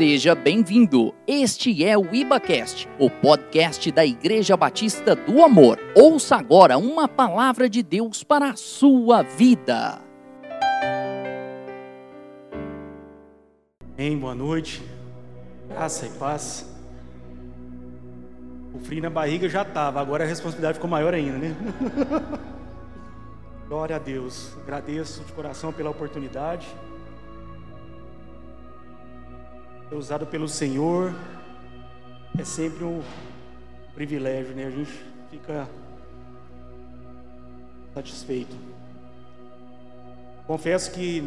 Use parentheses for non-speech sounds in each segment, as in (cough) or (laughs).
Seja bem-vindo. Este é o IbaCast, o podcast da Igreja Batista do Amor. Ouça agora uma palavra de Deus para a sua vida. Bem, boa noite. Graça e paz. O frio na barriga já estava, agora a responsabilidade ficou maior ainda, né? (laughs) Glória a Deus. Agradeço de coração pela oportunidade. Ser usado pelo Senhor é sempre um privilégio, né? A gente fica satisfeito. Confesso que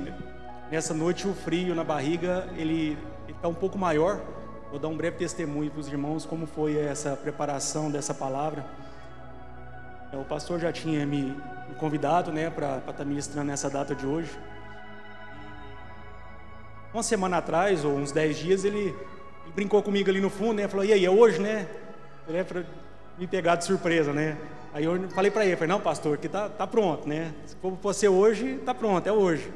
nessa noite o frio na barriga ele está um pouco maior. Vou dar um breve testemunho para os irmãos como foi essa preparação dessa palavra. É, o pastor já tinha me convidado, né, para estar tá ministrando nessa data de hoje. Uma semana atrás, ou uns dez dias, ele, ele brincou comigo ali no fundo, né? Falou, e aí, é hoje, né? Ele é para me pegar de surpresa, né? Aí eu falei para ele, falei, não, pastor, que tá, tá pronto, né? Se for você hoje, tá pronto, é hoje.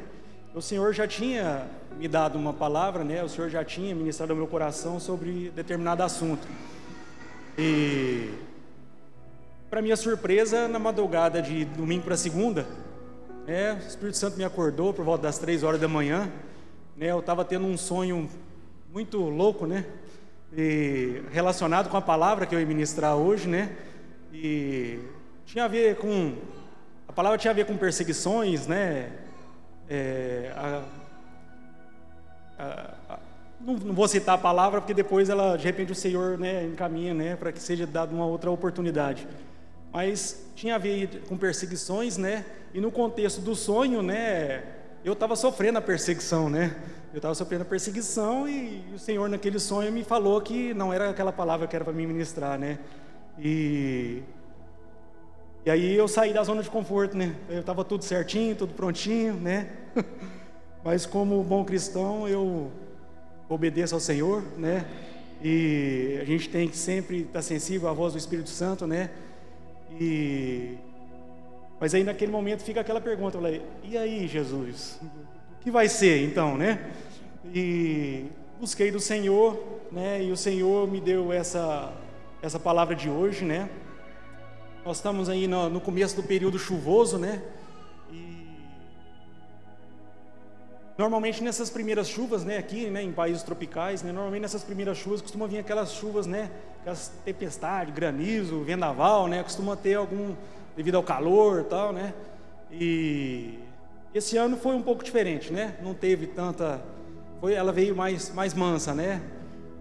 O Senhor já tinha me dado uma palavra, né? O Senhor já tinha ministrado ao meu coração sobre determinado assunto. E para minha surpresa, na madrugada de domingo para segunda, né, o Espírito Santo me acordou por volta das três horas da manhã. Né, eu estava tendo um sonho muito louco, né? E relacionado com a palavra que eu ia ministrar hoje, né? E tinha a ver com a palavra tinha a ver com perseguições, né? É, a, a, a, não, não, vou citar a palavra porque depois ela de repente o Senhor né, encaminha, né, para que seja dada uma outra oportunidade mas tinha a ver com perseguições, né? E no contexto do sonho, né? Eu estava sofrendo a perseguição, né? Eu estava sofrendo a perseguição e o Senhor naquele sonho me falou que não era aquela palavra que era para me ministrar, né? E e aí eu saí da zona de conforto, né? Eu estava tudo certinho, tudo prontinho, né? (laughs) Mas como bom cristão, eu obedeço ao Senhor, né? E a gente tem que sempre estar sensível à voz do Espírito Santo, né? E mas aí naquele momento fica aquela pergunta, falei, e aí, Jesus? Que vai ser então, né? E busquei do Senhor, né? E o Senhor me deu essa essa palavra de hoje, né? Nós estamos aí no, no começo do período chuvoso, né? Normalmente nessas primeiras chuvas, né, aqui, né, em países tropicais, né, normalmente nessas primeiras chuvas costuma vir aquelas chuvas, né, aquelas tempestades, granizo, vendaval, né, costuma ter algum devido ao calor, tal, né. E esse ano foi um pouco diferente, né? Não teve tanta, foi, ela veio mais mais mansa, né?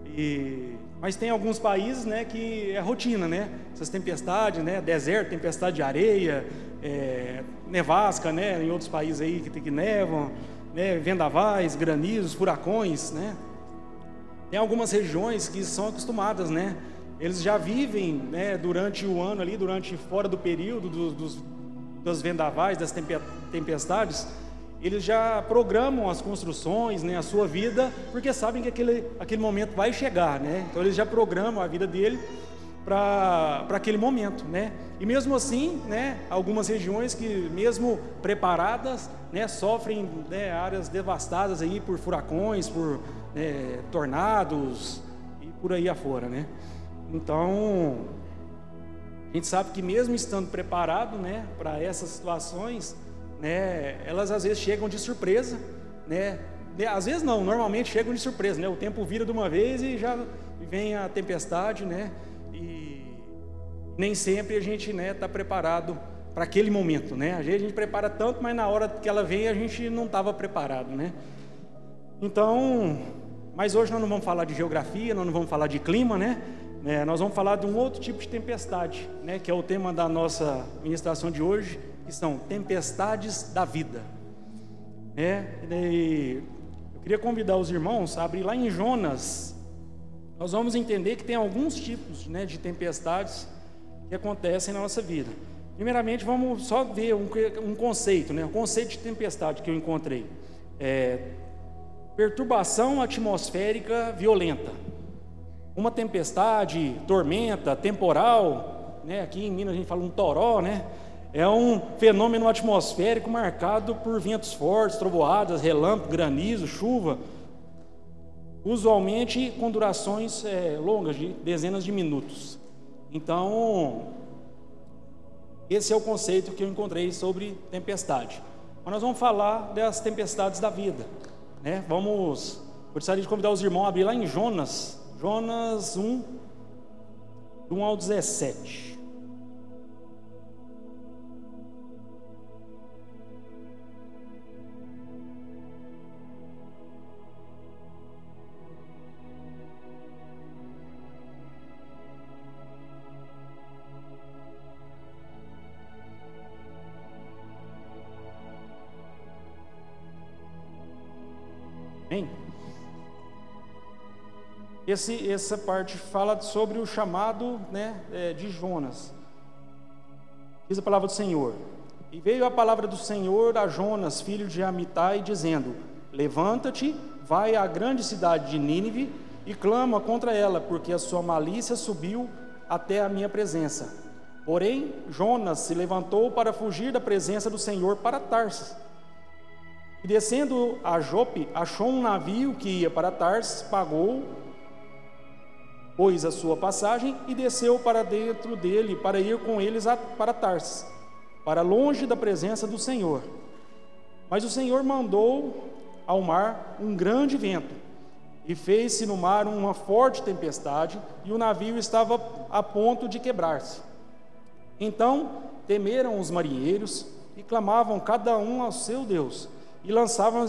E mas tem alguns países, né, que é rotina, né? Essas tempestades, né, deserto, tempestade de areia, é, nevasca, né, em outros países aí que, que nevam né, vendavais, granizos, furacões, né? Tem algumas regiões que são acostumadas, né? Eles já vivem, né, durante o ano ali, durante fora do período dos, dos, dos vendavais, das tempestades, eles já programam as construções, né, a sua vida, porque sabem que aquele, aquele momento vai chegar, né? Então eles já programam a vida dele para aquele momento, né? E mesmo assim, né, algumas regiões que mesmo preparadas, né, sofrem né, áreas devastadas aí por furacões, por né, tornados e por aí afora, né? Então, a gente sabe que mesmo estando preparado, né, para essas situações, né, elas às vezes chegam de surpresa, né? Às vezes não, normalmente chegam de surpresa, né? O tempo vira de uma vez e já vem a tempestade, né? nem sempre a gente né, tá preparado para aquele momento, né? Às vezes a gente prepara tanto, mas na hora que ela vem a gente não estava preparado, né? Então, mas hoje nós não vamos falar de geografia, nós não vamos falar de clima, né? É, nós vamos falar de um outro tipo de tempestade, né? Que é o tema da nossa ministração de hoje, que são tempestades da vida. É, e eu queria convidar os irmãos a abrir lá em Jonas. Nós vamos entender que tem alguns tipos né, de tempestades que acontecem na nossa vida. Primeiramente, vamos só ver um, um conceito, né? O conceito de tempestade que eu encontrei. É, perturbação atmosférica violenta. Uma tempestade, tormenta, temporal, né? Aqui em Minas a gente fala um toró, né? É um fenômeno atmosférico marcado por ventos fortes, trovoadas, relâmpagos, granizo, chuva, usualmente com durações é, longas, de dezenas de minutos. Então, esse é o conceito que eu encontrei sobre tempestade. Mas nós vamos falar das tempestades da vida. Né? Vamos, gostaria de convidar os irmãos a abrir lá em Jonas, Jonas 1, do 1 ao 17. Esse, essa parte fala sobre o chamado né, é, de Jonas. Diz a palavra do Senhor. E veio a palavra do Senhor a Jonas, filho de Amitai, dizendo: Levanta-te, vai à grande cidade de Nínive e clama contra ela, porque a sua malícia subiu até a minha presença. Porém, Jonas se levantou para fugir da presença do Senhor para Tarsis e descendo a Jope, achou um navio que ia para Tarsis, pagou, pôs a sua passagem e desceu para dentro dele para ir com eles para Tarsis, para longe da presença do Senhor. Mas o Senhor mandou ao mar um grande vento e fez-se no mar uma forte tempestade e o navio estava a ponto de quebrar-se. Então temeram os marinheiros e clamavam cada um ao seu Deus e lançavam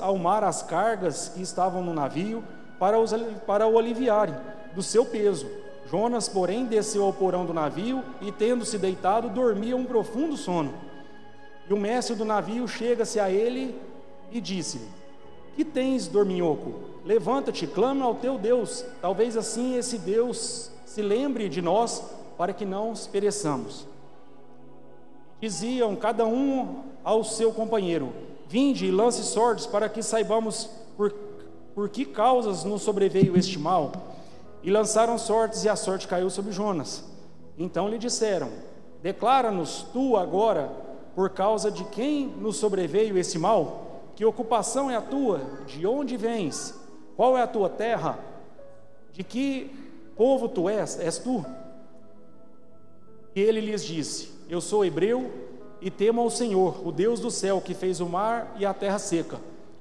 ao mar as cargas que estavam no navio para, os, para o aliviarem do seu peso. Jonas, porém, desceu ao porão do navio e, tendo-se deitado, dormia um profundo sono. E o mestre do navio chega-se a ele e disse-lhe: Que tens, dorminhoco? Levanta-te, clama ao teu Deus. Talvez assim esse Deus se lembre de nós para que não pereçamos. Diziam cada um ao seu companheiro: Vinde e lance sortes para que saibamos por, por que causas nos sobreveio este mal. E lançaram sortes e a sorte caiu sobre Jonas. Então lhe disseram: Declara-nos tu agora por causa de quem nos sobreveio esse mal? Que ocupação é a tua? De onde vens? Qual é a tua terra? De que povo tu és? És tu? E ele lhes disse: Eu sou hebreu e temo ao Senhor, o Deus do céu, que fez o mar e a terra seca.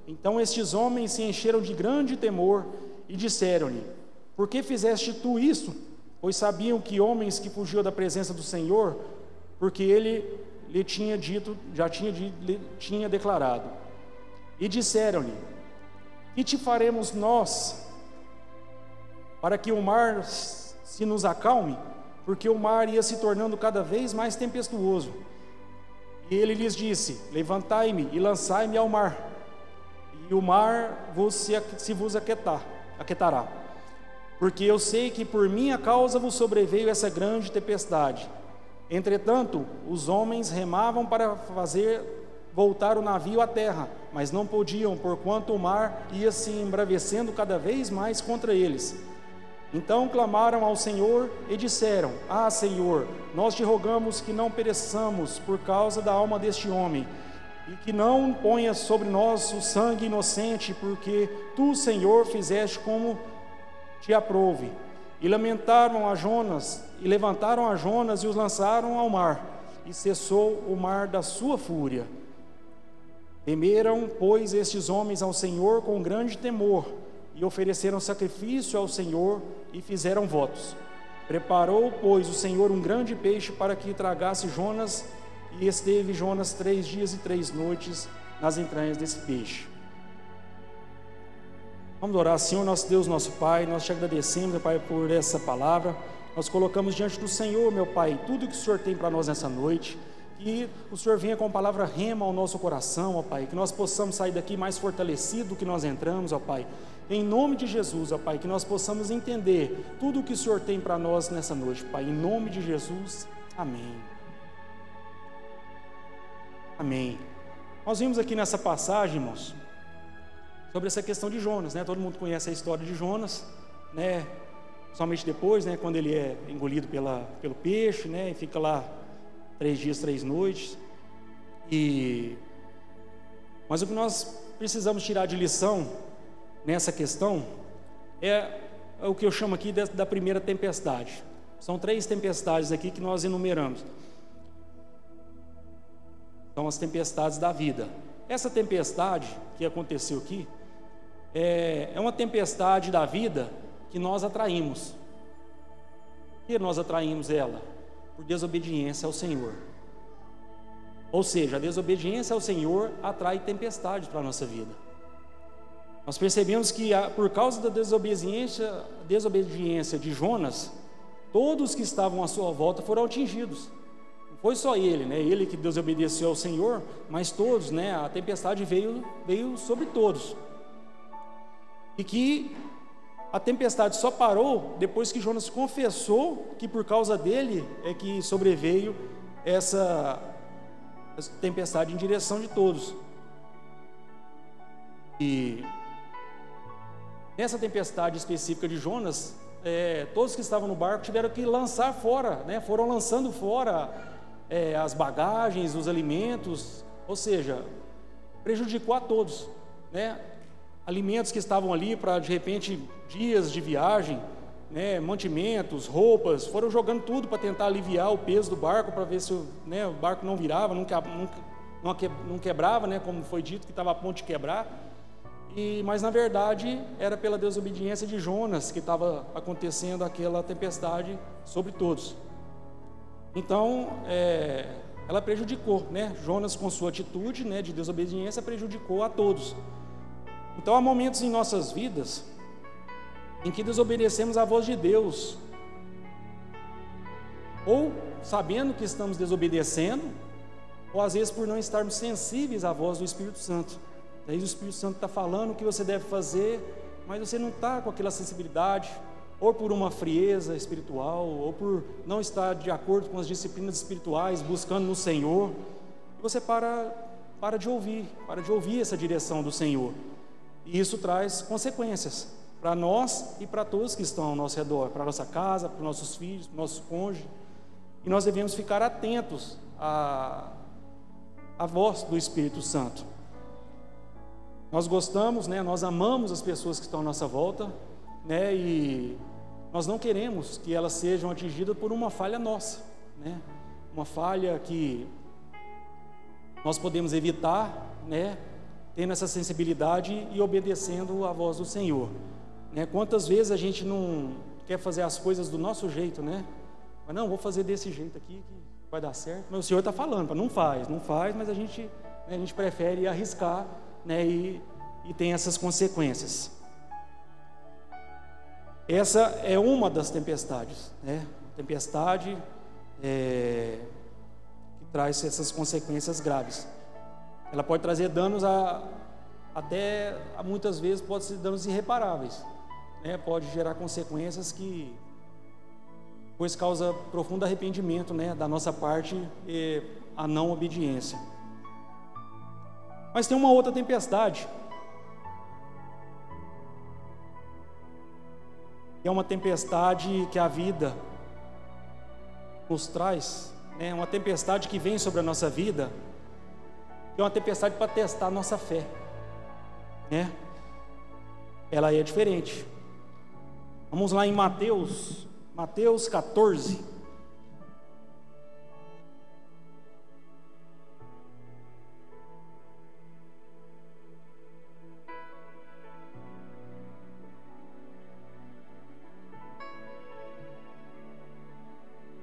Então estes homens se encheram de grande temor e disseram-lhe: Por que fizeste tu isso? Pois sabiam que homens que fugiam da presença do Senhor, porque ele lhe tinha dito, já tinha, lhe tinha declarado. E disseram-lhe: Que te faremos nós para que o mar se nos acalme? Porque o mar ia se tornando cada vez mais tempestuoso. E ele lhes disse: Levantai-me e lançai-me ao mar, e o mar vos se, se vos aquietar, aquietará. Porque eu sei que por minha causa vos sobreveio essa grande tempestade. Entretanto, os homens remavam para fazer voltar o navio à terra, mas não podiam, porquanto o mar ia se embravecendo cada vez mais contra eles. Então clamaram ao Senhor e disseram: Ah, Senhor, nós te rogamos que não pereçamos por causa da alma deste homem, e que não ponhas sobre nós o sangue inocente, porque tu, Senhor, fizeste como te aprouve. E lamentaram a Jonas, e levantaram a Jonas e os lançaram ao mar, e cessou o mar da sua fúria. Temeram, pois, estes homens ao Senhor com grande temor, e ofereceram sacrifício ao Senhor e fizeram votos. Preparou, pois, o Senhor um grande peixe para que tragasse Jonas, e esteve Jonas três dias e três noites nas entranhas desse peixe. Vamos orar, Senhor, nosso Deus, nosso Pai, nós te agradecemos, meu Pai, por essa palavra. Nós colocamos diante do Senhor, meu Pai, tudo que o Senhor tem para nós nessa noite. Que o Senhor venha com a palavra rema ao nosso coração, ó Pai, que nós possamos sair daqui mais fortalecido do que nós entramos, ó Pai em nome de Jesus, ó Pai, que nós possamos entender tudo o que o Senhor tem para nós nessa noite, Pai. Em nome de Jesus, amém. Amém. Nós vimos aqui nessa passagem, irmãos, sobre essa questão de Jonas, né? Todo mundo conhece a história de Jonas, né? Somente depois, né? Quando ele é engolido pela, pelo peixe, né? E fica lá três dias, três noites. E mas o que nós precisamos tirar de lição nessa questão é, é o que eu chamo aqui da, da primeira tempestade. São três tempestades aqui que nós enumeramos. São as tempestades da vida. Essa tempestade que aconteceu aqui é, é uma tempestade da vida que nós atraímos. Por que nós atraímos ela? Por desobediência ao Senhor. Ou seja, a desobediência ao Senhor atrai tempestade para a nossa vida. Nós percebemos que por causa da desobediência, desobediência de Jonas, todos que estavam à sua volta foram atingidos. Não foi só ele, né? Ele que desobedeceu ao Senhor, mas todos, né? A tempestade veio, veio sobre todos. E que a tempestade só parou depois que Jonas confessou que por causa dele é que sobreveio essa, tempestade em direção de todos. E nessa tempestade específica de Jonas, é, todos que estavam no barco tiveram que lançar fora, né? foram lançando fora é, as bagagens, os alimentos, ou seja, prejudicou a todos. Né? Alimentos que estavam ali para de repente dias de viagem, né? mantimentos, roupas, foram jogando tudo para tentar aliviar o peso do barco, para ver se né, o barco não virava, não, não, quebrava, né? como foi dito que estava a ponto de quebrar. E, mas na verdade era pela desobediência de Jonas que estava acontecendo aquela tempestade sobre todos. Então, é, ela prejudicou, né? Jonas com sua atitude, né, de desobediência prejudicou a todos. Então, há momentos em nossas vidas em que desobedecemos à voz de Deus, ou sabendo que estamos desobedecendo, ou às vezes por não estarmos sensíveis à voz do Espírito Santo. Daí o Espírito Santo está falando o que você deve fazer, mas você não está com aquela sensibilidade, ou por uma frieza espiritual, ou por não estar de acordo com as disciplinas espirituais, buscando no Senhor, você para, para de ouvir, para de ouvir essa direção do Senhor. E isso traz consequências para nós e para todos que estão ao nosso redor, para nossa casa, para os nossos filhos, para nosso cônjuge. E nós devemos ficar atentos à, à voz do Espírito Santo. Nós gostamos, né, nós amamos as pessoas que estão à nossa volta, né, e nós não queremos que elas sejam atingidas por uma falha nossa, né, uma falha que nós podemos evitar, né, tendo essa sensibilidade e obedecendo à voz do Senhor. Né? Quantas vezes a gente não quer fazer as coisas do nosso jeito, né? Mas não, vou fazer desse jeito aqui que vai dar certo. Mas o Senhor está falando, não faz, não faz, mas a gente, né, a gente prefere arriscar né, e, e tem essas consequências. Essa é uma das tempestades, né? Tempestade é, que traz essas consequências graves. Ela pode trazer danos a, até muitas vezes pode ser danos irreparáveis, né? Pode gerar consequências que pois causa profundo arrependimento, né, da nossa parte e a não obediência. Mas tem uma outra tempestade. É uma tempestade que a vida nos traz, é né? uma tempestade que vem sobre a nossa vida, é uma tempestade para testar a nossa fé, né? Ela é diferente. Vamos lá em Mateus, Mateus 14.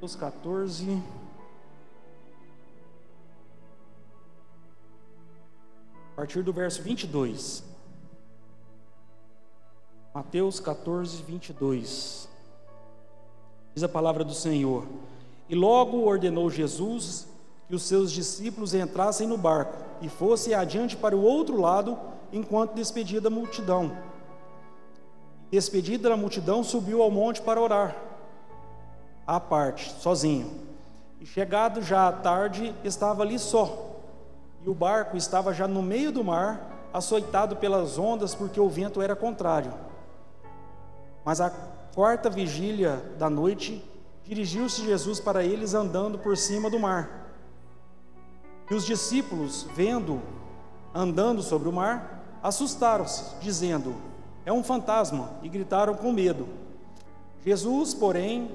Mateus 14. A partir do verso 22. Mateus 14, 22. Diz a palavra do Senhor. E logo ordenou Jesus que os seus discípulos entrassem no barco e fossem adiante para o outro lado, enquanto despedia da multidão. Despedida da multidão, subiu ao monte para orar à parte, sozinho. E chegado já à tarde, estava ali só. E o barco estava já no meio do mar, açoitado pelas ondas, porque o vento era contrário. Mas a quarta vigília da noite, dirigiu-se Jesus para eles andando por cima do mar. E os discípulos, vendo andando sobre o mar, assustaram-se, dizendo: é um fantasma, e gritaram com medo. Jesus, porém,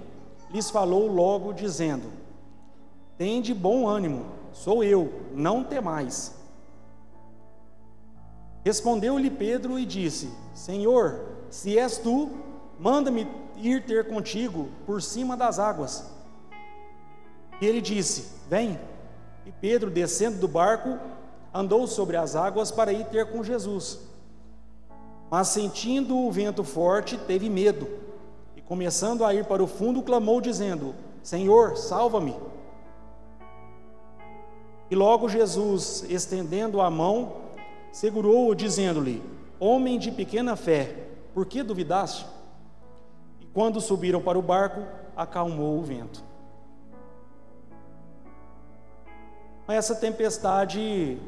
lhes falou logo, dizendo: Tende bom ânimo, sou eu, não temais. Respondeu-lhe Pedro e disse: Senhor, se és tu, manda-me ir ter contigo por cima das águas. E ele disse: Vem. E Pedro, descendo do barco, andou sobre as águas para ir ter com Jesus. Mas sentindo o vento forte, teve medo, e começando a ir para o fundo, clamou, dizendo: Senhor, salva-me. E logo Jesus, estendendo a mão, segurou-o, dizendo-lhe: Homem de pequena fé, por que duvidaste? E quando subiram para o barco, acalmou o vento. Essa tempestade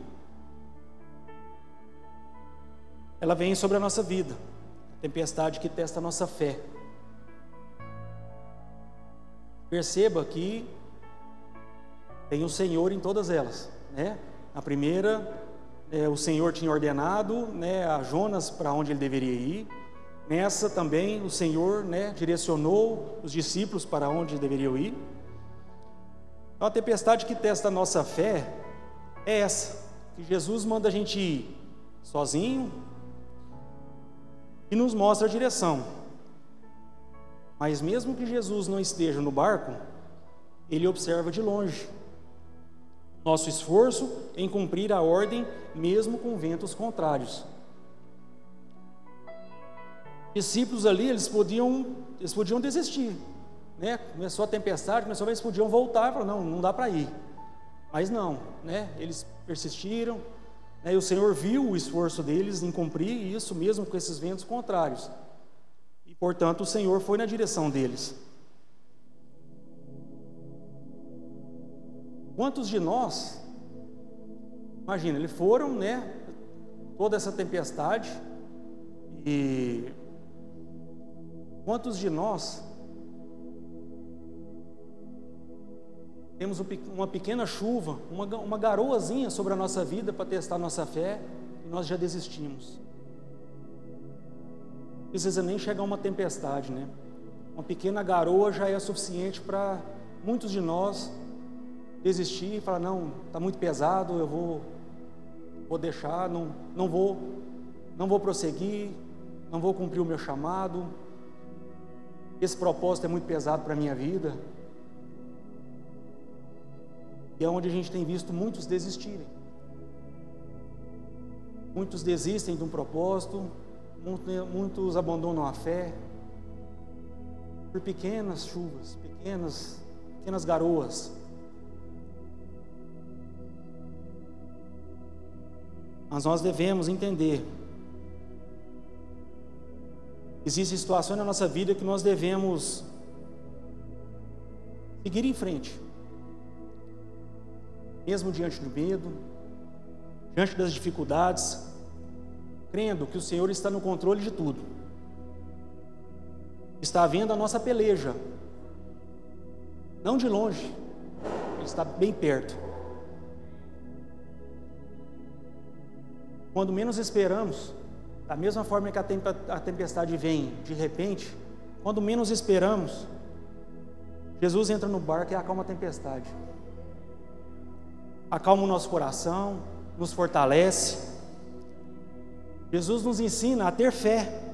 ela vem sobre a nossa vida, a tempestade que testa a nossa fé. Perceba que tem o Senhor em todas elas, né? A primeira, é, o Senhor tinha ordenado, né, a Jonas para onde ele deveria ir. Nessa também o Senhor, né, direcionou os discípulos para onde deveriam ir. Então, a tempestade que testa a nossa fé é essa, que Jesus manda a gente ir sozinho, e nos mostra a direção. Mas mesmo que Jesus não esteja no barco, ele observa de longe. Nosso esforço em cumprir a ordem, mesmo com ventos contrários. Discípulos ali, eles podiam, eles podiam desistir, né? Começou a tempestade, começou a eles podiam voltar, falaram, não, não dá para ir. Mas não, né? Eles persistiram, né? E o Senhor viu o esforço deles em cumprir isso, mesmo com esses ventos contrários. E, portanto, o Senhor foi na direção deles. Quantos de nós, imagina, eles foram, né? Toda essa tempestade, e quantos de nós temos uma pequena chuva, uma, uma garoazinha sobre a nossa vida para testar nossa fé e nós já desistimos. Não precisa nem chegar uma tempestade, né? Uma pequena garoa já é suficiente para muitos de nós desistir e falar: não, está muito pesado, eu vou, vou deixar, não, não, vou, não vou prosseguir, não vou cumprir o meu chamado. Esse propósito é muito pesado para a minha vida. E é onde a gente tem visto muitos desistirem. Muitos desistem de um propósito, muitos abandonam a fé por pequenas chuvas, pequenas, pequenas garoas. Mas nós devemos entender. Existem situações na nossa vida que nós devemos seguir em frente mesmo diante do medo, diante das dificuldades, crendo que o Senhor está no controle de tudo. Está vendo a nossa peleja, não de longe, Ele está bem perto. Quando menos esperamos, da mesma forma que a tempestade vem de repente, quando menos esperamos, Jesus entra no barco e acalma a tempestade acalma o nosso coração, nos fortalece. Jesus nos ensina a ter fé,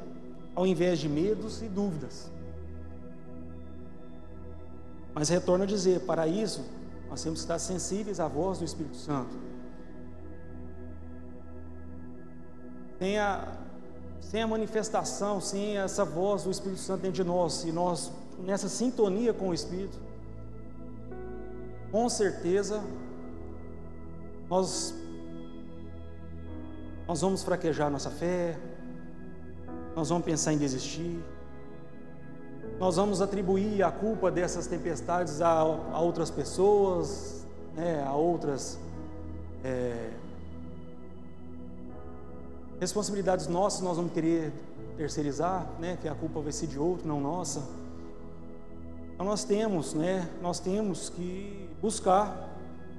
ao invés de medos e dúvidas. Mas retorno a dizer, para isso, nós temos que estar sensíveis à voz do Espírito Santo. Sem a, sem a manifestação, sem essa voz do Espírito Santo dentro de nós, e nós nessa sintonia com o Espírito, com certeza nós, nós vamos fraquejar nossa fé, nós vamos pensar em desistir, nós vamos atribuir a culpa dessas tempestades a, a outras pessoas, né, a outras é, responsabilidades nossas, nós vamos querer terceirizar, né, que a culpa vai ser de outro, não nossa. Então nós temos, né, nós temos que buscar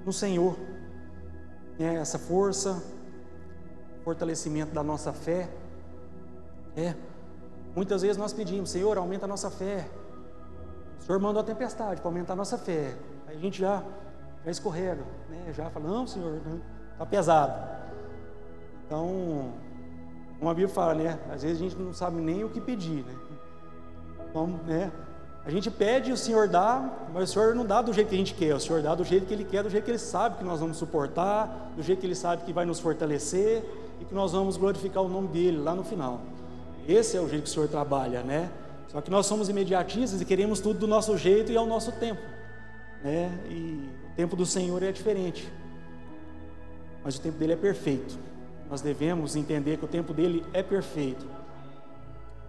no Senhor né, essa força, fortalecimento da nossa fé, É. Muitas vezes nós pedimos, Senhor, aumenta a nossa fé. O Senhor mandou a tempestade para aumentar a nossa fé. Aí a gente já, já escorrega, né? já fala, não, Senhor, está pesado. Então, uma Bíblia fala, né? Às vezes a gente não sabe nem o que pedir, né? Vamos, né? A gente pede, o Senhor dá, mas o Senhor não dá do jeito que a gente quer, o Senhor dá do jeito que Ele quer, do jeito que Ele sabe que nós vamos suportar, do jeito que Ele sabe que vai nos fortalecer e que nós vamos glorificar o nome dEle lá no final. Esse é o jeito que o Senhor trabalha, né? Só que nós somos imediatistas e queremos tudo do nosso jeito e ao nosso tempo, né? E o tempo do Senhor é diferente, mas o tempo dele é perfeito. Nós devemos entender que o tempo dele é perfeito.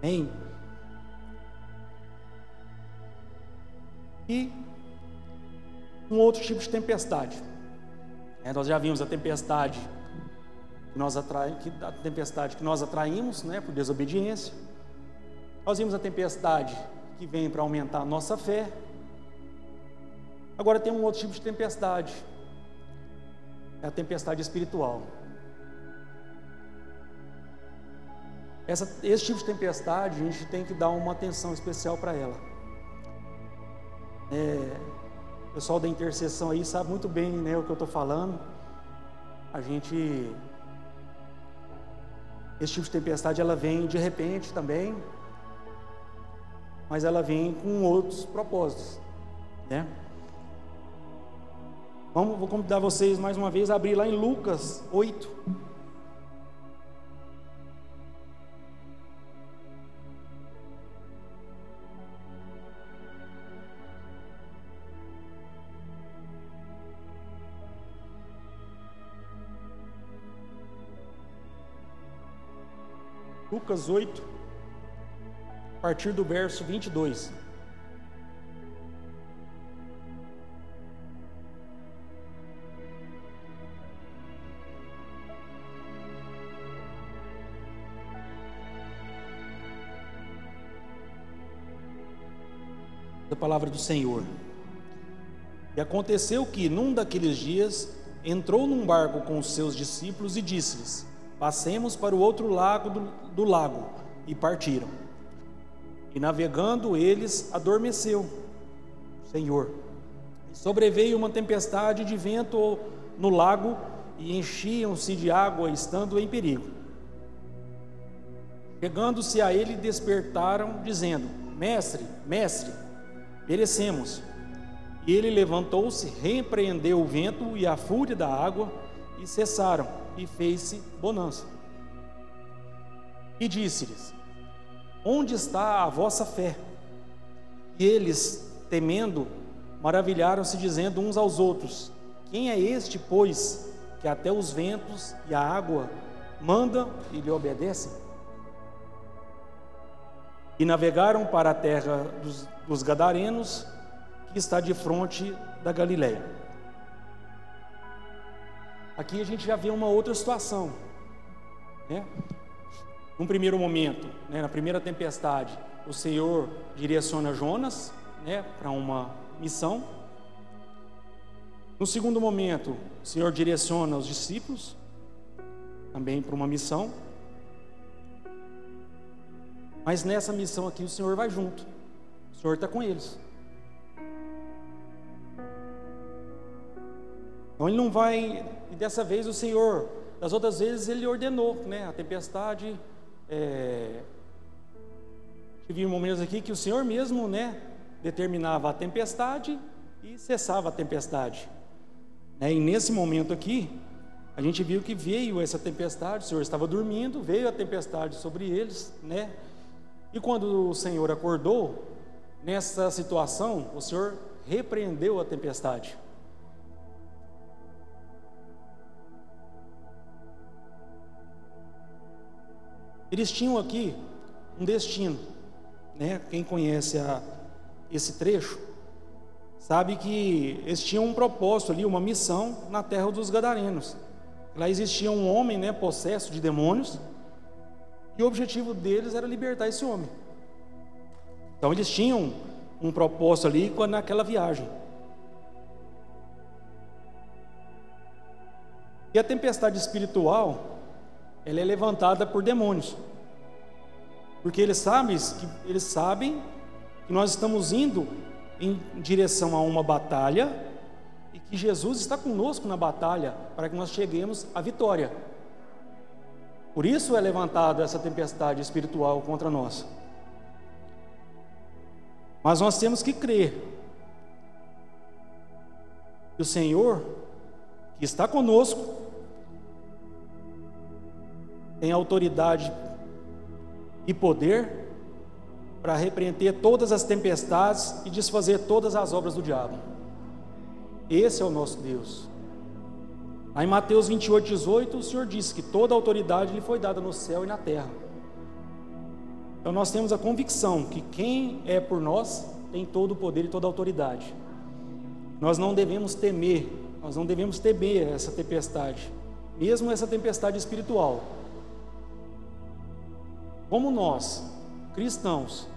Amém? E um outro tipo de tempestade. É, nós já vimos a tempestade que nós atrai, que, a tempestade que nós atraímos, né, por desobediência. Nós vimos a tempestade que vem para aumentar a nossa fé. Agora tem um outro tipo de tempestade. É a tempestade espiritual. Essa, esse tipo de tempestade, a gente tem que dar uma atenção especial para ela. É, o pessoal da intercessão aí sabe muito bem né, o que eu estou falando. A gente. Esse tipo de tempestade ela vem de repente também, mas ela vem com outros propósitos, né? Vamos, vou convidar vocês mais uma vez a abrir lá em Lucas 8. Lucas 8, a partir do verso 22. Da palavra do Senhor. E aconteceu que, num daqueles dias, entrou num barco com os seus discípulos e disse-lhes: Passemos para o outro lado do, do lago. E partiram. E navegando eles, adormeceu o Senhor. E sobreveio uma tempestade de vento no lago e enchiam-se de água, estando em perigo. Chegando-se a ele, despertaram, dizendo: Mestre, mestre, perecemos. E ele levantou-se, repreendeu o vento e a fúria da água, e cessaram e fez-se bonança. E disse-lhes: Onde está a vossa fé? E eles, temendo, maravilharam-se, dizendo uns aos outros: Quem é este, pois, que até os ventos e a água mandam e lhe obedecem? E navegaram para a terra dos, dos Gadarenos, que está de frente da Galileia. Aqui a gente já vê uma outra situação. Né? Num primeiro momento, né, na primeira tempestade, o Senhor direciona Jonas né, para uma missão. No segundo momento, o Senhor direciona os discípulos também para uma missão. Mas nessa missão aqui, o Senhor vai junto, o Senhor está com eles. Então ele não vai, e dessa vez o Senhor, das outras vezes ele ordenou, né? A tempestade. É, tive momentos aqui que o Senhor mesmo, né? Determinava a tempestade e cessava a tempestade. Né? E nesse momento aqui, a gente viu que veio essa tempestade, o Senhor estava dormindo, veio a tempestade sobre eles, né? E quando o Senhor acordou, nessa situação, o Senhor repreendeu a tempestade. Eles tinham aqui um destino, né? Quem conhece a, esse trecho sabe que eles tinham um propósito ali, uma missão na terra dos Gadarenos. Lá existia um homem, né, possesso de demônios, e o objetivo deles era libertar esse homem. Então eles tinham um propósito ali naquela viagem. E a tempestade espiritual ela é levantada por demônios. Porque eles sabem que, eles sabem que nós estamos indo em direção a uma batalha e que Jesus está conosco na batalha para que nós cheguemos à vitória. Por isso é levantada essa tempestade espiritual contra nós. Mas nós temos que crer que o Senhor, que está conosco, tem autoridade e poder para repreender todas as tempestades e desfazer todas as obras do diabo. Esse é o nosso Deus. Aí em Mateus 28, 18, o Senhor disse que toda autoridade lhe foi dada no céu e na terra. Então nós temos a convicção que quem é por nós tem todo o poder e toda a autoridade. Nós não devemos temer, nós não devemos temer essa tempestade, mesmo essa tempestade espiritual. Como nós, cristãos,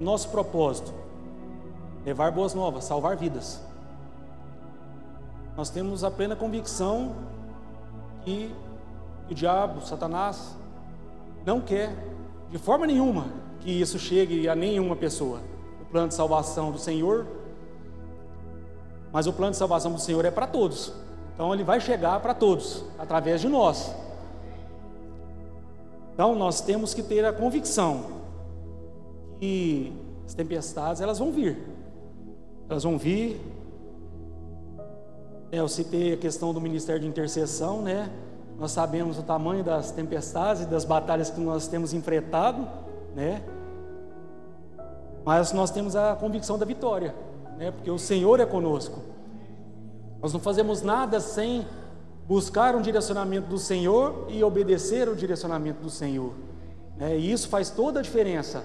nosso propósito, levar boas novas, salvar vidas. Nós temos a plena convicção que o diabo, Satanás, não quer de forma nenhuma que isso chegue a nenhuma pessoa. O plano de salvação do Senhor, mas o plano de salvação do Senhor é para todos. Então ele vai chegar para todos através de nós. Então nós temos que ter a convicção que as tempestades elas vão vir. Elas vão vir. É, eu citei a questão do ministério de intercessão, né? Nós sabemos o tamanho das tempestades e das batalhas que nós temos enfrentado, né? Mas nós temos a convicção da vitória, né? Porque o Senhor é conosco. Nós não fazemos nada sem buscar um direcionamento do Senhor e obedecer o direcionamento do Senhor. É, e isso faz toda a diferença.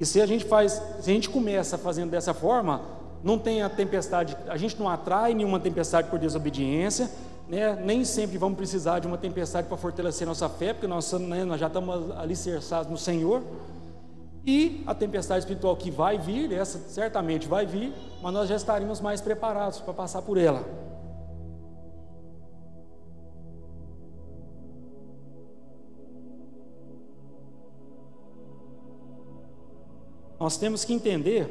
E se a gente faz, se a gente começa fazendo dessa forma, não tem a tempestade, a gente não atrai nenhuma tempestade por desobediência, né? nem sempre vamos precisar de uma tempestade para fortalecer nossa fé, porque nós, né, nós já estamos alicerçados no Senhor. E a tempestade espiritual que vai vir, essa certamente vai vir, mas nós já estaremos mais preparados para passar por ela. Nós temos que entender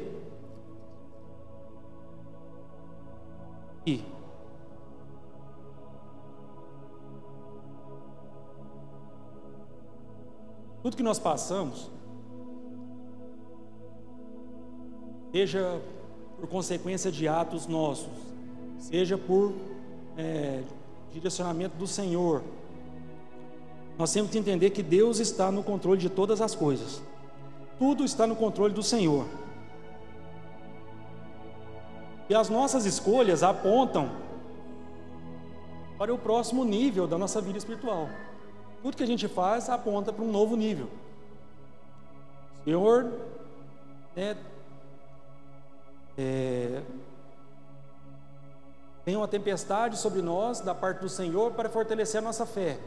que tudo que nós passamos, seja por consequência de atos nossos, seja por é, direcionamento do Senhor, nós temos que entender que Deus está no controle de todas as coisas. Tudo está no controle do Senhor. E as nossas escolhas apontam para o próximo nível da nossa vida espiritual. Tudo que a gente faz aponta para um novo nível. O Senhor né, é, tem uma tempestade sobre nós da parte do Senhor para fortalecer a nossa fé.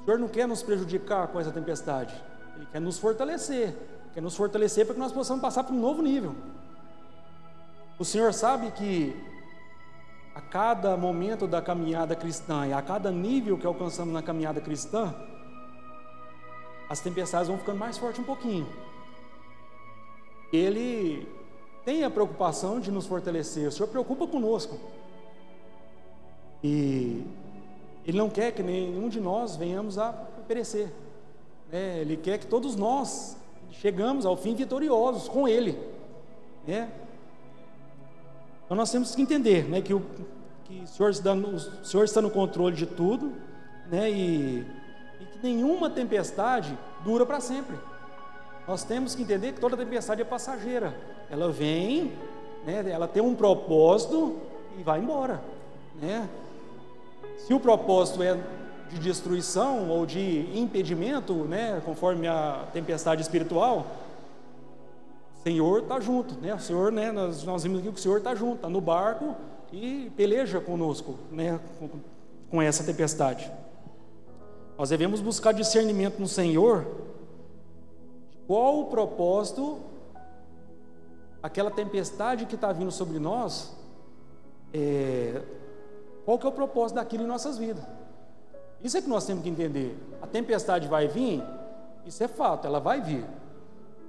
O Senhor não quer nos prejudicar com essa tempestade. Ele quer nos fortalecer, quer nos fortalecer para que nós possamos passar para um novo nível. O Senhor sabe que a cada momento da caminhada cristã e a cada nível que alcançamos na caminhada cristã, as tempestades vão ficando mais fortes um pouquinho. Ele tem a preocupação de nos fortalecer, o Senhor preocupa conosco. E Ele não quer que nenhum de nós venhamos a perecer. É, ele quer que todos nós chegamos ao fim vitoriosos com Ele. Né? Então nós temos que entender né, que, o, que o, Senhor está no, o Senhor está no controle de tudo né, e, e que nenhuma tempestade dura para sempre. Nós temos que entender que toda tempestade é passageira. Ela vem, né, ela tem um propósito e vai embora. Né? Se o propósito é de destruição ou de impedimento, né, conforme a tempestade espiritual, o Senhor está junto, né? O Senhor, né, nós, nós vimos aqui que o Senhor está junto, está no barco e peleja conosco, né, com, com essa tempestade. Nós devemos buscar discernimento no Senhor qual o propósito aquela tempestade que está vindo sobre nós, é, qual que é o propósito daquilo em nossas vidas. Isso é que nós temos que entender. A tempestade vai vir, isso é fato, ela vai vir.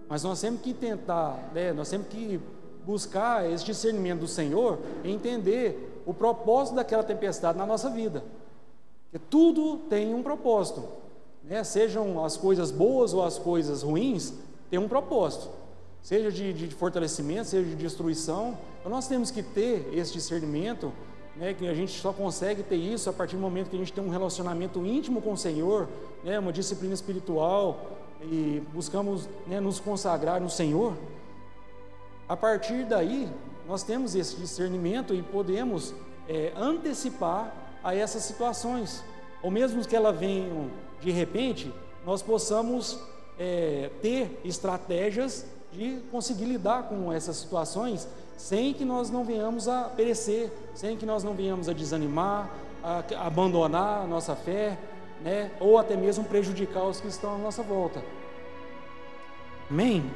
Mas nós temos que tentar, né, nós temos que buscar esse discernimento do Senhor e entender o propósito daquela tempestade na nossa vida. Porque tudo tem um propósito. Né? Sejam as coisas boas ou as coisas ruins, tem um propósito. Seja de, de fortalecimento, seja de destruição. Então nós temos que ter esse discernimento, né, que a gente só consegue ter isso a partir do momento que a gente tem um relacionamento íntimo com o Senhor, né, uma disciplina espiritual e buscamos né, nos consagrar no Senhor. A partir daí, nós temos esse discernimento e podemos é, antecipar a essas situações, ou mesmo que elas venham de repente, nós possamos é, ter estratégias de conseguir lidar com essas situações sem que nós não venhamos a perecer, sem que nós não venhamos a desanimar, a, abandonar a nossa fé, né? ou até mesmo prejudicar os que estão à nossa volta. Amém?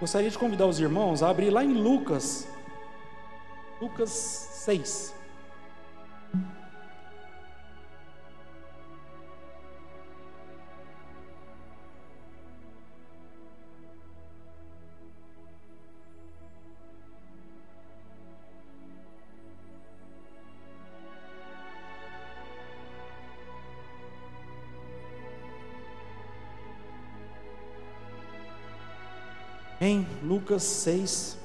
Gostaria de convidar os irmãos a abrir lá em Lucas, Lucas 6. Em Lucas 6,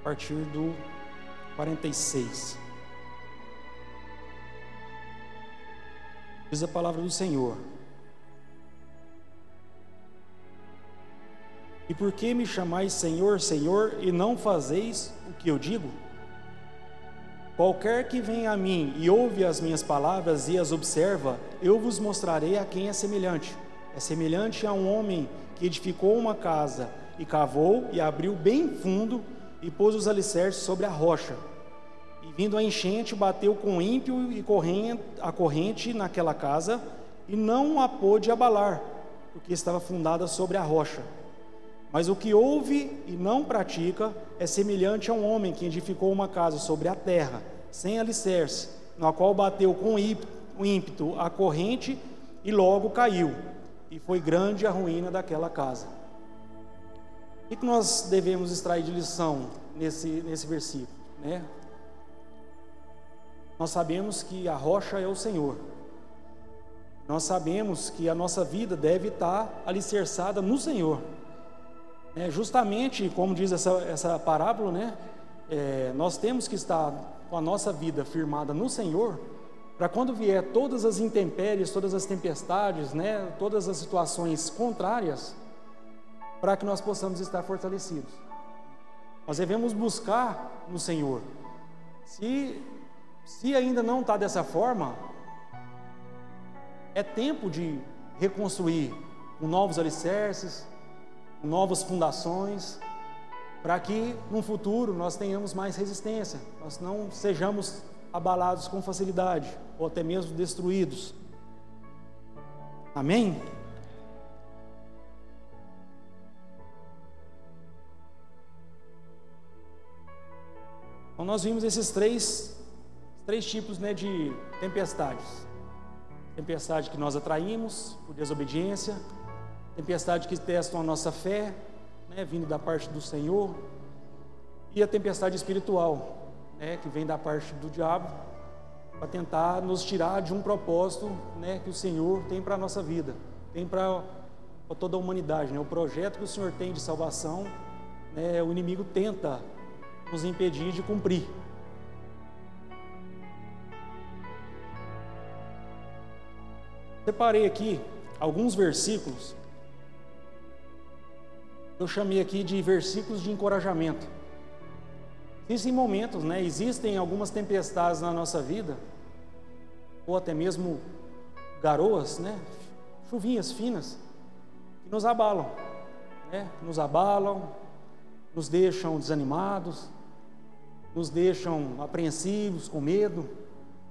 a partir do 46. Diz a palavra do Senhor. E por que me chamais Senhor, Senhor, e não fazeis o que eu digo? Qualquer que venha a mim e ouve as minhas palavras e as observa, eu vos mostrarei a quem é semelhante. É semelhante a um homem que edificou uma casa e cavou e abriu bem fundo e pôs os alicerces sobre a rocha. E vindo a enchente, bateu com ímpio e corrente, a corrente naquela casa e não a pôde abalar, porque estava fundada sobre a rocha. Mas o que ouve e não pratica é semelhante a um homem que edificou uma casa sobre a terra, sem alicerce, na qual bateu com ímpeto a corrente e logo caiu e foi grande a ruína daquela casa. O que nós devemos extrair de lição nesse, nesse versículo? Né? Nós sabemos que a rocha é o Senhor. Nós sabemos que a nossa vida deve estar alicerçada no Senhor. É, justamente como diz essa, essa parábola, né? É, nós temos que estar com a nossa vida firmada no Senhor para quando vier todas as intempéries, todas as tempestades, né, todas as situações contrárias, para que nós possamos estar fortalecidos. Nós devemos buscar no Senhor. Se, se ainda não está dessa forma, é tempo de reconstruir com novos alicerces, com novas fundações, para que no futuro nós tenhamos mais resistência, nós não sejamos abalados com facilidade ou até mesmo destruídos. Amém? Então nós vimos esses três, três tipos né, de tempestades. Tempestade que nós atraímos por desobediência, tempestade que testam a nossa fé, né, vindo da parte do Senhor, e a tempestade espiritual, né, que vem da parte do diabo, para tentar nos tirar de um propósito né, que o Senhor tem para a nossa vida, tem para toda a humanidade. Né? O projeto que o Senhor tem de salvação, né, o inimigo tenta nos impedir de cumprir. Separei aqui alguns versículos, eu chamei aqui de versículos de encorajamento. Existem momentos, né? Existem algumas tempestades na nossa vida, ou até mesmo garoas, né? Chuvinhas finas, que nos abalam, né? Nos abalam, nos deixam desanimados, nos deixam apreensivos, com medo.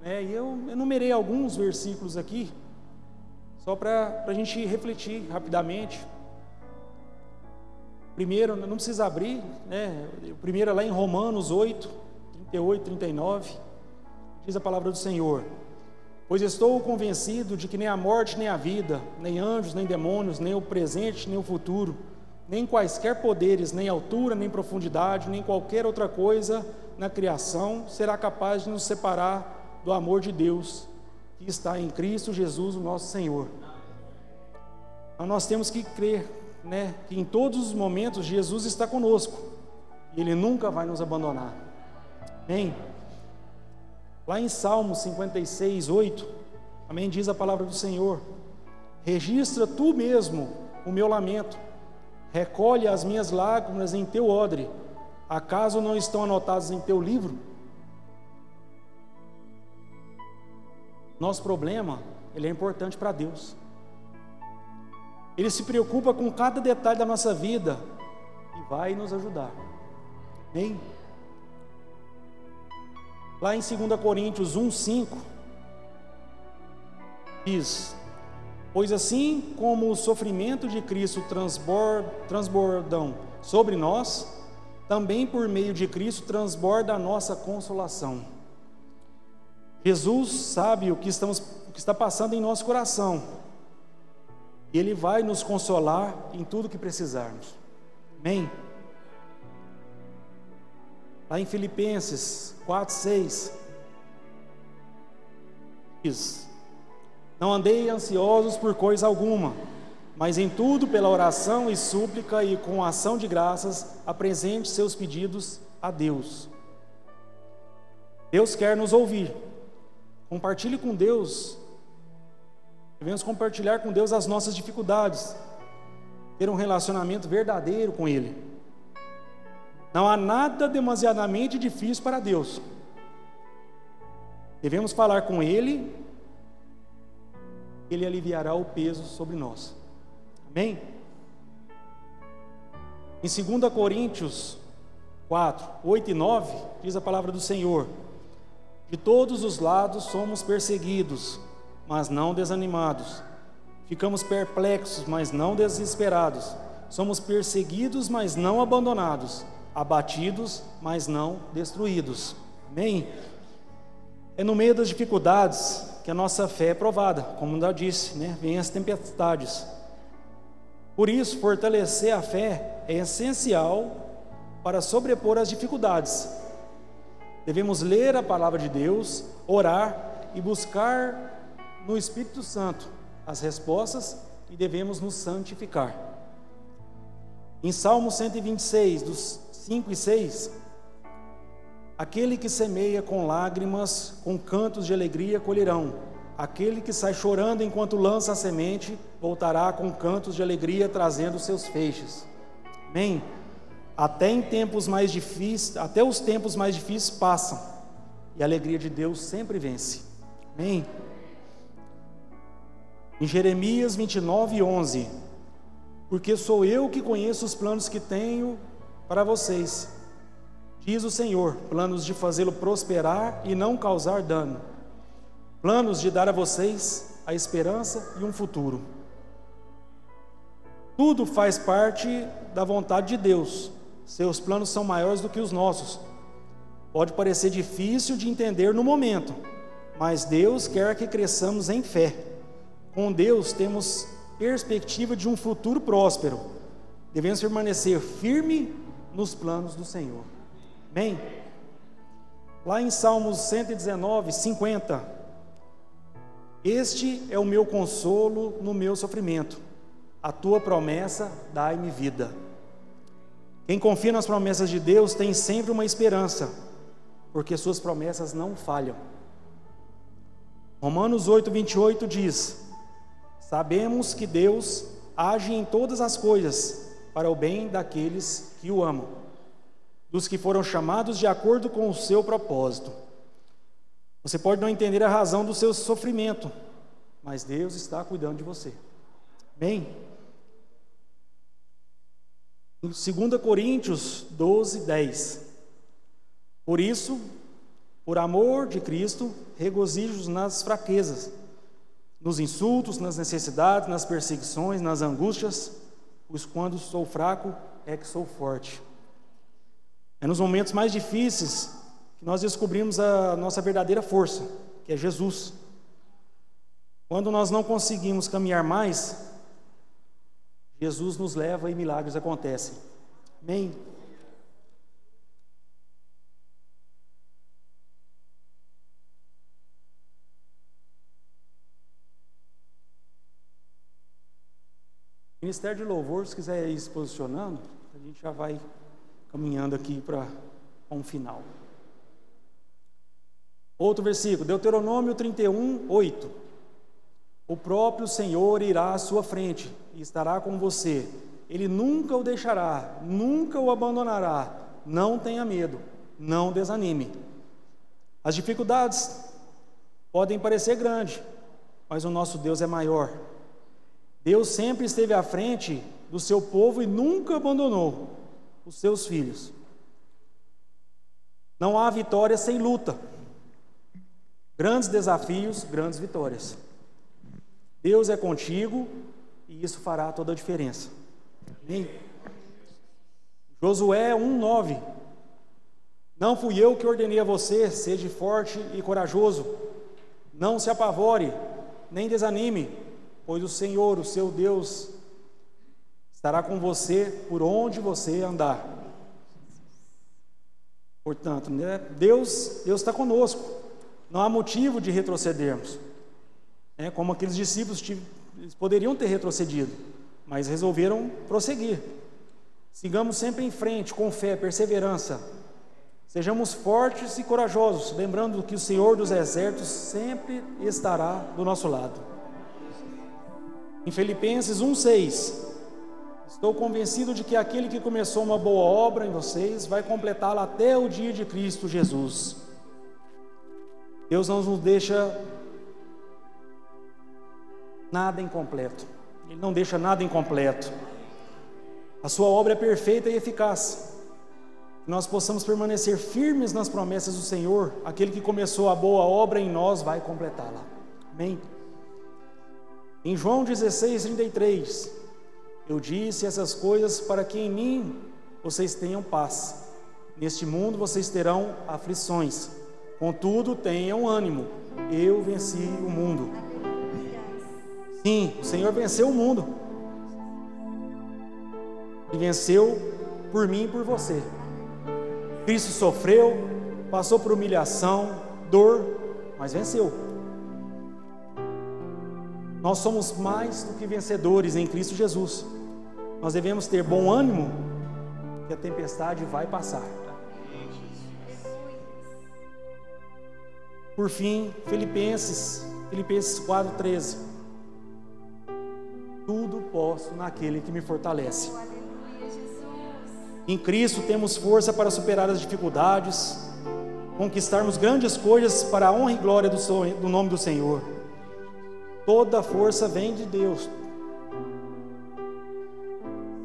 Né? E eu enumerei alguns versículos aqui, só para a gente refletir rapidamente. Primeiro, não precisa abrir, né? O primeiro é lá em Romanos 8, 38, 39, diz a palavra do Senhor: Pois estou convencido de que nem a morte, nem a vida, nem anjos, nem demônios, nem o presente, nem o futuro, nem quaisquer poderes, nem altura, nem profundidade, nem qualquer outra coisa na criação será capaz de nos separar do amor de Deus que está em Cristo Jesus, o nosso Senhor. Então nós temos que crer, né, que em todos os momentos Jesus está conosco. E ele nunca vai nos abandonar. Amém. Lá em Salmo 56, 8, amém, diz a palavra do Senhor: Registra tu mesmo o meu lamento, recolhe as minhas lágrimas em teu odre, acaso não estão anotados em teu livro? Nosso problema, ele é importante para Deus. Ele se preocupa com cada detalhe da nossa vida e vai nos ajudar. Amém? Lá em 2 Coríntios 1, 5, diz: Pois assim como o sofrimento de Cristo transbordam sobre nós, também por meio de Cristo transborda a nossa consolação. Jesus sabe o que, estamos, o que está passando em nosso coração, Ele vai nos consolar em tudo que precisarmos. Amém? Lá em Filipenses 4, 6, diz: Não andei ansiosos por coisa alguma, mas em tudo, pela oração e súplica e com ação de graças, apresente seus pedidos a Deus. Deus quer nos ouvir. Compartilhe com Deus. Devemos compartilhar com Deus as nossas dificuldades. Ter um relacionamento verdadeiro com Ele. Não há nada demasiadamente difícil para Deus. Devemos falar com Ele, Ele aliviará o peso sobre nós. Amém? Em 2 Coríntios 4, 8 e 9, diz a palavra do Senhor: De todos os lados somos perseguidos, mas não desanimados. Ficamos perplexos, mas não desesperados. Somos perseguidos, mas não abandonados abatidos, mas não destruídos. Amém? É no meio das dificuldades que a nossa fé é provada, como já disse, né? Vem as tempestades. Por isso, fortalecer a fé é essencial para sobrepor as dificuldades. Devemos ler a palavra de Deus, orar e buscar no Espírito Santo as respostas e devemos nos santificar. Em Salmo 126, dos 5 e 6. Aquele que semeia com lágrimas, com cantos de alegria colherão. Aquele que sai chorando enquanto lança a semente, voltará com cantos de alegria trazendo seus feixes. Amém. Até em tempos mais difíceis, até os tempos mais difíceis passam, e a alegria de Deus sempre vence. Amém. Em Jeremias 29, 11: Porque sou eu que conheço os planos que tenho para vocês, diz o Senhor: planos de fazê-lo prosperar e não causar dano, planos de dar a vocês a esperança e um futuro. Tudo faz parte da vontade de Deus, seus planos são maiores do que os nossos. Pode parecer difícil de entender no momento, mas Deus quer que cresçamos em fé. Com Deus temos perspectiva de um futuro próspero. Devemos permanecer firme nos planos do Senhor. Amém? Lá em Salmos 119, 50. Este é o meu consolo no meu sofrimento. A tua promessa dai-me vida. Quem confia nas promessas de Deus tem sempre uma esperança, porque suas promessas não falham. Romanos 8, 28 diz: Sabemos que Deus age em todas as coisas para o bem daqueles que o amam, dos que foram chamados de acordo com o seu propósito. Você pode não entender a razão do seu sofrimento, mas Deus está cuidando de você. Amém? Em 2 Coríntios 12, 10. Por isso, por amor de Cristo, regozijo nas fraquezas, nos insultos, nas necessidades, nas perseguições, nas angústias, pois quando sou fraco é que sou forte. É nos momentos mais difíceis que nós descobrimos a nossa verdadeira força, que é Jesus. Quando nós não conseguimos caminhar mais, Jesus nos leva e milagres acontecem. Amém? Ministério de Louvor, se quiser ir se posicionando, a gente já vai caminhando aqui para um final. Outro versículo, Deuteronômio 31, 8. O próprio Senhor irá à sua frente e estará com você. Ele nunca o deixará, nunca o abandonará. Não tenha medo, não desanime. As dificuldades podem parecer grandes, mas o nosso Deus é maior. Deus sempre esteve à frente do seu povo e nunca abandonou os seus filhos. Não há vitória sem luta. Grandes desafios, grandes vitórias. Deus é contigo e isso fará toda a diferença. Amém? Josué 1,9 Não fui eu que ordenei a você, seja forte e corajoso. Não se apavore, nem desanime pois o Senhor, o seu Deus, estará com você por onde você andar. Portanto, né, Deus, Deus está conosco. Não há motivo de retrocedermos. É, como aqueles discípulos eles poderiam ter retrocedido, mas resolveram prosseguir. Sigamos sempre em frente, com fé, perseverança. Sejamos fortes e corajosos, lembrando que o Senhor dos Exércitos sempre estará do nosso lado. Em Filipenses 1,6, estou convencido de que aquele que começou uma boa obra em vocês vai completá-la até o dia de Cristo Jesus. Deus não nos deixa nada incompleto, Ele não deixa nada incompleto. A sua obra é perfeita e eficaz. Que nós possamos permanecer firmes nas promessas do Senhor, aquele que começou a boa obra em nós vai completá-la. Amém. Em João 16, 33, eu disse essas coisas para que em mim vocês tenham paz. Neste mundo vocês terão aflições. Contudo, tenham ânimo. Eu venci o mundo. Sim, o Senhor venceu o mundo. E venceu por mim e por você. Cristo sofreu, passou por humilhação, dor, mas venceu. Nós somos mais do que vencedores em Cristo Jesus. Nós devemos ter bom ânimo, que a tempestade vai passar. Por fim, Filipenses, Filipenses 4:13. Tudo posso naquele que me fortalece. Em Cristo temos força para superar as dificuldades, conquistarmos grandes coisas para a honra e glória do, do nome do Senhor. Toda força vem de Deus.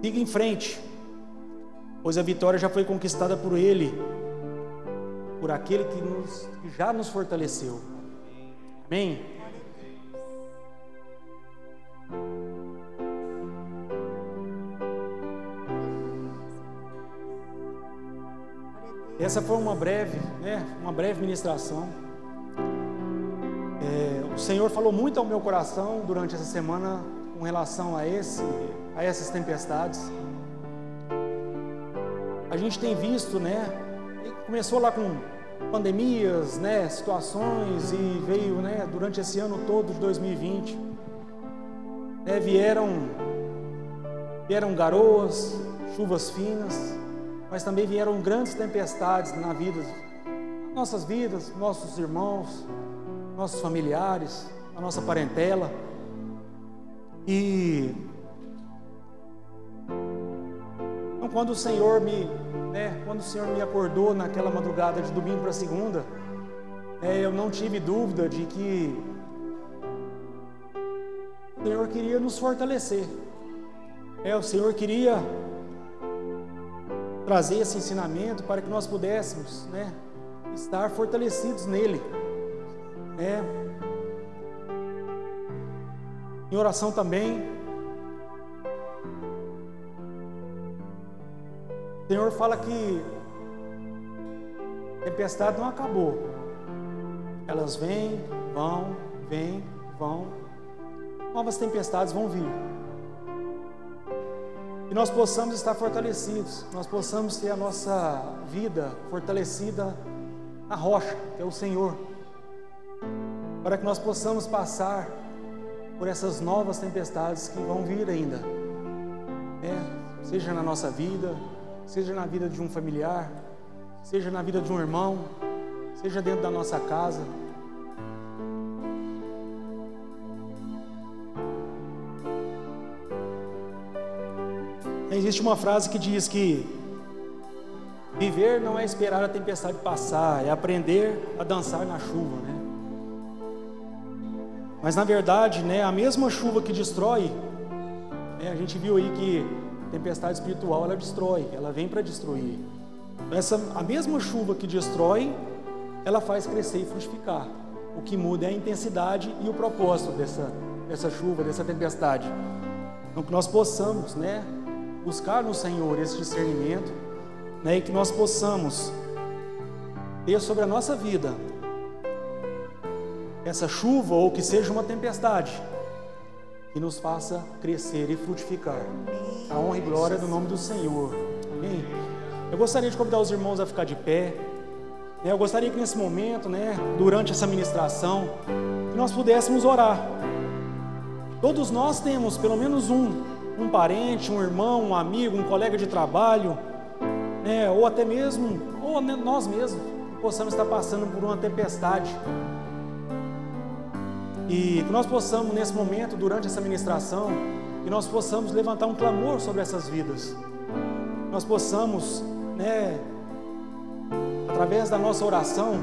Siga em frente, pois a vitória já foi conquistada por Ele, por aquele que, nos, que já nos fortaleceu. Amém? Essa foi uma breve, né, uma breve ministração. É, o Senhor falou muito ao meu coração durante essa semana com relação a, esse, a essas tempestades. A gente tem visto, né? Começou lá com pandemias, né? Situações e veio, né? Durante esse ano todo de 2020, né, vieram vieram garoas, chuvas finas, mas também vieram grandes tempestades na vida, nossas vidas, nossos irmãos, nossos familiares, a nossa parentela. E então, quando o Senhor me, né, quando o Senhor me acordou naquela madrugada de domingo para segunda, né, eu não tive dúvida de que o Senhor queria nos fortalecer. É, o Senhor queria trazer esse ensinamento para que nós pudéssemos, né, estar fortalecidos nele. É. Em oração também. O Senhor fala que A tempestade não acabou. Elas vêm, vão, vêm, vão. Novas tempestades vão vir. E nós possamos estar fortalecidos, nós possamos ter a nossa vida fortalecida na rocha, que é o Senhor, para que nós possamos passar por essas novas tempestades que vão vir ainda, é, seja na nossa vida, seja na vida de um familiar, seja na vida de um irmão, seja dentro da nossa casa. Existe uma frase que diz que viver não é esperar a tempestade passar, é aprender a dançar na chuva, né? Mas na verdade, né, a mesma chuva que destrói, né, a gente viu aí que tempestade espiritual ela destrói, ela vem para destruir. Essa a mesma chuva que destrói, ela faz crescer e frutificar. O que muda é a intensidade e o propósito dessa dessa chuva, dessa tempestade. Então que nós possamos, né, buscar no Senhor esse discernimento, né, e que nós possamos ter sobre a nossa vida essa chuva ou que seja uma tempestade que nos faça crescer e frutificar. A honra e glória do nome do Senhor. Amém. Eu gostaria de convidar os irmãos a ficar de pé. Eu gostaria que nesse momento, né, durante essa ministração, nós pudéssemos orar. Todos nós temos pelo menos um um parente, um irmão, um amigo, um colega de trabalho, né, ou até mesmo, ou nós mesmos, possamos estar passando por uma tempestade. E que nós possamos, nesse momento, durante essa ministração, que nós possamos levantar um clamor sobre essas vidas. Nós possamos, né, através da nossa oração,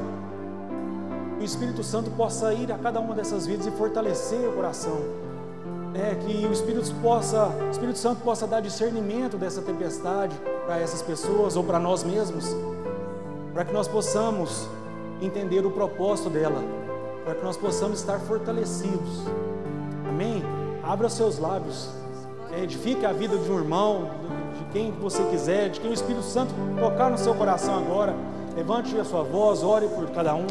o Espírito Santo possa ir a cada uma dessas vidas e fortalecer o coração é, que o Espírito, possa, o Espírito Santo possa dar discernimento dessa tempestade para essas pessoas ou para nós mesmos, para que nós possamos entender o propósito dela, para que nós possamos estar fortalecidos. Amém? Abra seus lábios, é, edifique a vida de um irmão, de quem você quiser, de quem o Espírito Santo tocar no seu coração agora. Levante a sua voz, ore por cada um.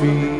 Cristo